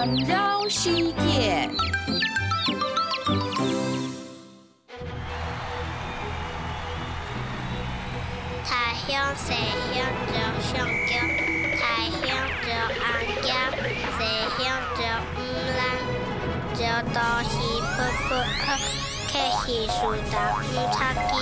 缠绕世界。太阳西向着上角，太阳着暗家，西向着乌兰，这都是不不可，可是树大不插枝。